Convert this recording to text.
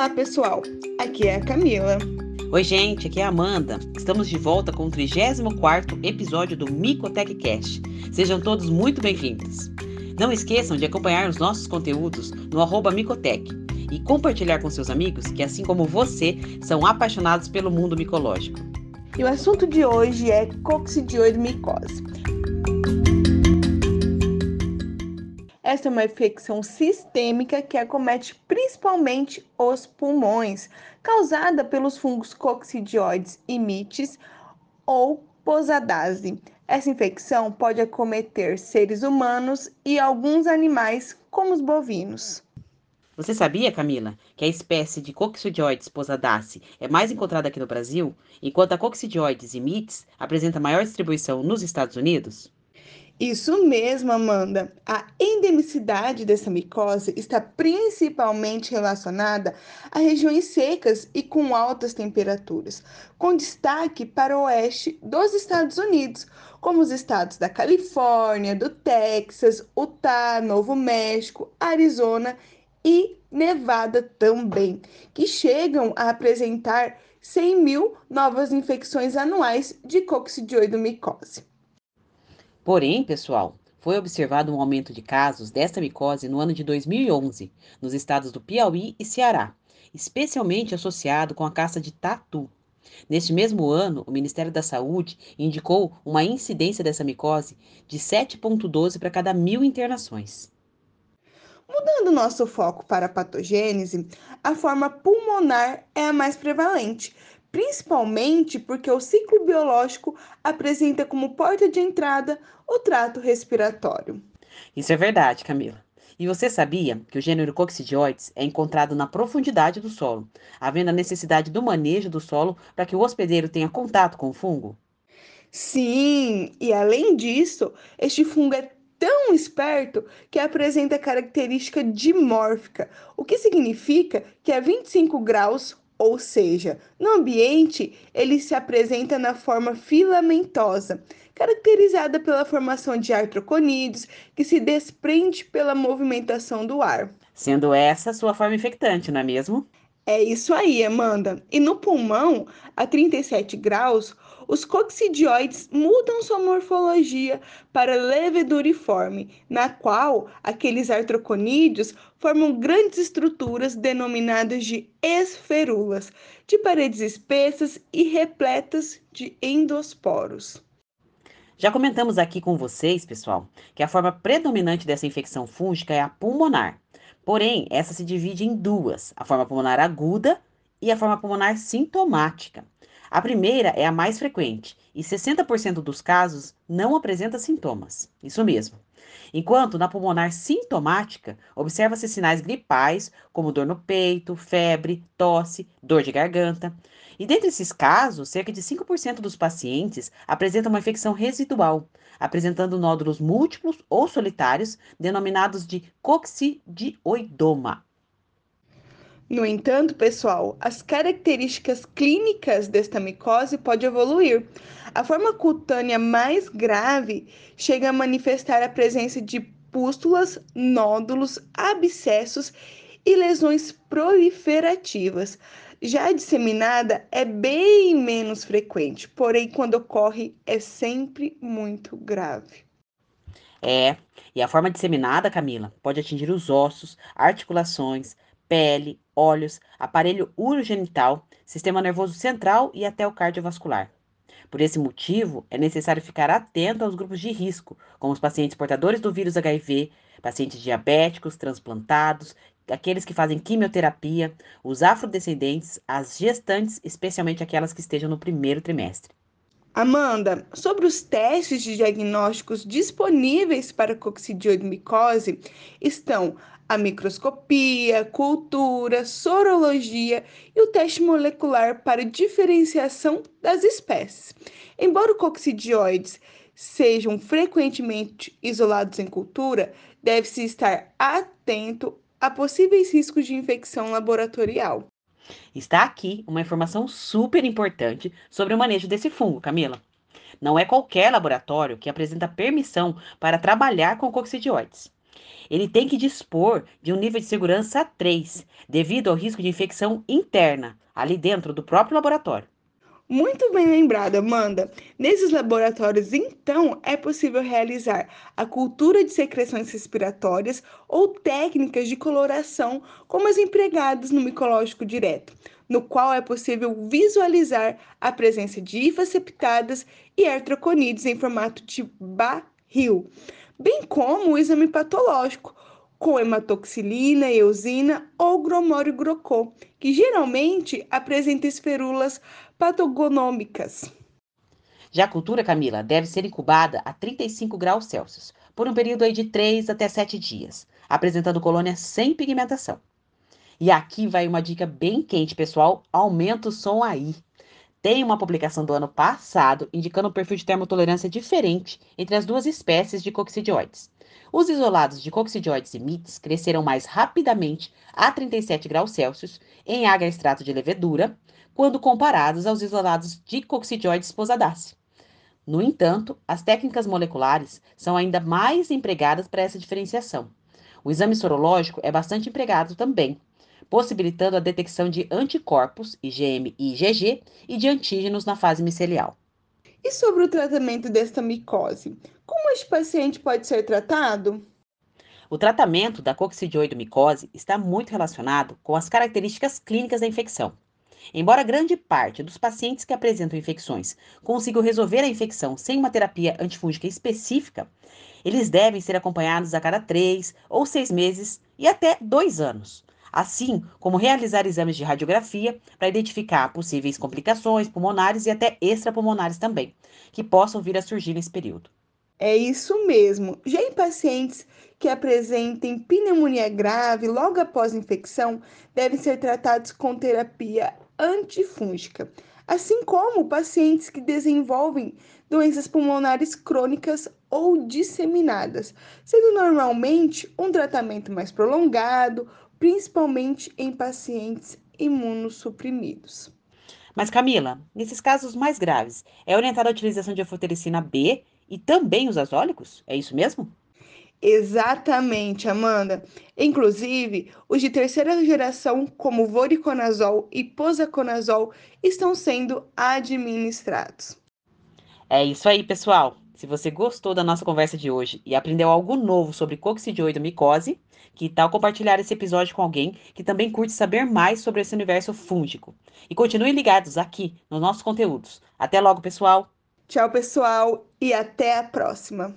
Olá, pessoal. Aqui é a Camila. Oi, gente, aqui é a Amanda. Estamos de volta com o 34 episódio do Micotech Cast. Sejam todos muito bem-vindos. Não esqueçam de acompanhar os nossos conteúdos no arroba Micotech e compartilhar com seus amigos que, assim como você, são apaixonados pelo mundo micológico. E o assunto de hoje é coccidioidomicose. Esta é uma infecção sistêmica que acomete principalmente os pulmões, causada pelos fungos coccidioides e mites ou posadase. Essa infecção pode acometer seres humanos e alguns animais, como os bovinos. Você sabia, Camila, que a espécie de Coccidioides posadace é mais encontrada aqui no Brasil, enquanto a Coccidioides e mites apresenta maior distribuição nos Estados Unidos? Isso mesmo, Amanda. A endemicidade dessa micose está principalmente relacionada a regiões secas e com altas temperaturas, com destaque para o oeste dos Estados Unidos, como os estados da Califórnia, do Texas, Utah, Novo México, Arizona e Nevada também, que chegam a apresentar 100 mil novas infecções anuais de coccidioidomicose. Porém, pessoal, foi observado um aumento de casos desta micose no ano de 2011, nos estados do Piauí e Ceará, especialmente associado com a caça de tatu. Neste mesmo ano, o Ministério da Saúde indicou uma incidência dessa micose de 7,12 para cada mil internações. Mudando nosso foco para a patogênese, a forma pulmonar é a mais prevalente, principalmente porque o ciclo biológico apresenta como porta de entrada o trato respiratório. Isso é verdade, Camila. E você sabia que o gênero Coccidioides é encontrado na profundidade do solo, havendo a necessidade do manejo do solo para que o hospedeiro tenha contato com o fungo? Sim, e além disso, este fungo é tão esperto que apresenta característica dimórfica, o que significa que a 25 graus ou seja, no ambiente ele se apresenta na forma filamentosa, caracterizada pela formação de artroconídeos que se desprende pela movimentação do ar. Sendo essa sua forma infectante, não é mesmo? É isso aí, Amanda. E no pulmão, a 37 graus, os coccidioides mudam sua morfologia para leveduriforme, na qual aqueles artroconídeos formam grandes estruturas denominadas de esferulas, de paredes espessas e repletas de endosporos. Já comentamos aqui com vocês, pessoal, que a forma predominante dessa infecção fúngica é a pulmonar. Porém, essa se divide em duas: a forma pulmonar aguda e a forma pulmonar sintomática. A primeira é a mais frequente e 60% dos casos não apresenta sintomas. Isso mesmo. Enquanto na pulmonar sintomática, observa-se sinais gripais, como dor no peito, febre, tosse, dor de garganta. E dentre esses casos, cerca de 5% dos pacientes apresentam uma infecção residual, apresentando nódulos múltiplos ou solitários, denominados de coccidioidoma. No entanto, pessoal, as características clínicas desta micose podem evoluir. A forma cutânea mais grave chega a manifestar a presença de pústulas, nódulos, abscessos e lesões proliferativas. Já a disseminada é bem menos frequente, porém, quando ocorre, é sempre muito grave. É, e a forma disseminada, Camila, pode atingir os ossos, articulações, pele, olhos, aparelho urogenital, sistema nervoso central e até o cardiovascular. Por esse motivo, é necessário ficar atento aos grupos de risco, como os pacientes portadores do vírus HIV, pacientes diabéticos, transplantados, aqueles que fazem quimioterapia, os afrodescendentes, as gestantes, especialmente aquelas que estejam no primeiro trimestre. Amanda, sobre os testes de diagnósticos disponíveis para coccidioidomicose estão a microscopia, cultura, sorologia e o teste molecular para diferenciação das espécies. Embora coccidioides sejam frequentemente isolados em cultura, deve-se estar atento a possíveis riscos de infecção laboratorial. Está aqui uma informação super importante sobre o manejo desse fungo, Camila. Não é qualquer laboratório que apresenta permissão para trabalhar com coccidioides. Ele tem que dispor de um nível de segurança 3, devido ao risco de infecção interna, ali dentro do próprio laboratório. Muito bem lembrada, Amanda. Nesses laboratórios, então, é possível realizar a cultura de secreções respiratórias ou técnicas de coloração, como as empregadas no micológico direto, no qual é possível visualizar a presença de hifas septadas e artroconides em formato de barril, bem como o exame patológico, com hematoxilina, eosina ou gromório grocô, que geralmente apresenta esferulas patogonômicas. Já a cultura, Camila, deve ser incubada a 35 graus Celsius, por um período aí de 3 até 7 dias, apresentando colônia sem pigmentação. E aqui vai uma dica bem quente, pessoal. Aumenta o som aí. Tem uma publicação do ano passado indicando um perfil de termotolerância diferente entre as duas espécies de coccidioides. Os isolados de coccidioides e mites cresceram mais rapidamente a 37 graus Celsius em agar extrato de levedura, quando comparados aos isolados de coccidioides posadaceae. No entanto, as técnicas moleculares são ainda mais empregadas para essa diferenciação. O exame sorológico é bastante empregado também, possibilitando a detecção de anticorpos, IgM e IgG, e de antígenos na fase micelial. E sobre o tratamento desta micose? Como este paciente pode ser tratado? O tratamento da coccidioidomicose está muito relacionado com as características clínicas da infecção. Embora grande parte dos pacientes que apresentam infecções consigam resolver a infecção sem uma terapia antifúngica específica, eles devem ser acompanhados a cada três ou seis meses e até dois anos, assim como realizar exames de radiografia para identificar possíveis complicações pulmonares e até extrapulmonares também, que possam vir a surgir nesse período. É isso mesmo. Já em pacientes que apresentem pneumonia grave logo após a infecção, devem ser tratados com terapia antifúngica, assim como pacientes que desenvolvem doenças pulmonares crônicas ou disseminadas, sendo normalmente um tratamento mais prolongado, principalmente em pacientes imunossuprimidos. Mas Camila, nesses casos mais graves, é orientada a utilização de anfotericina B e também os azólicos? É isso mesmo? Exatamente, Amanda. Inclusive, os de terceira geração, como voriconazol e posaconazol, estão sendo administrados. É isso aí, pessoal. Se você gostou da nossa conversa de hoje e aprendeu algo novo sobre coccidioidomicose, que tal compartilhar esse episódio com alguém que também curte saber mais sobre esse universo fúngico? E continuem ligados aqui nos nossos conteúdos. Até logo, pessoal! Tchau, pessoal, e até a próxima!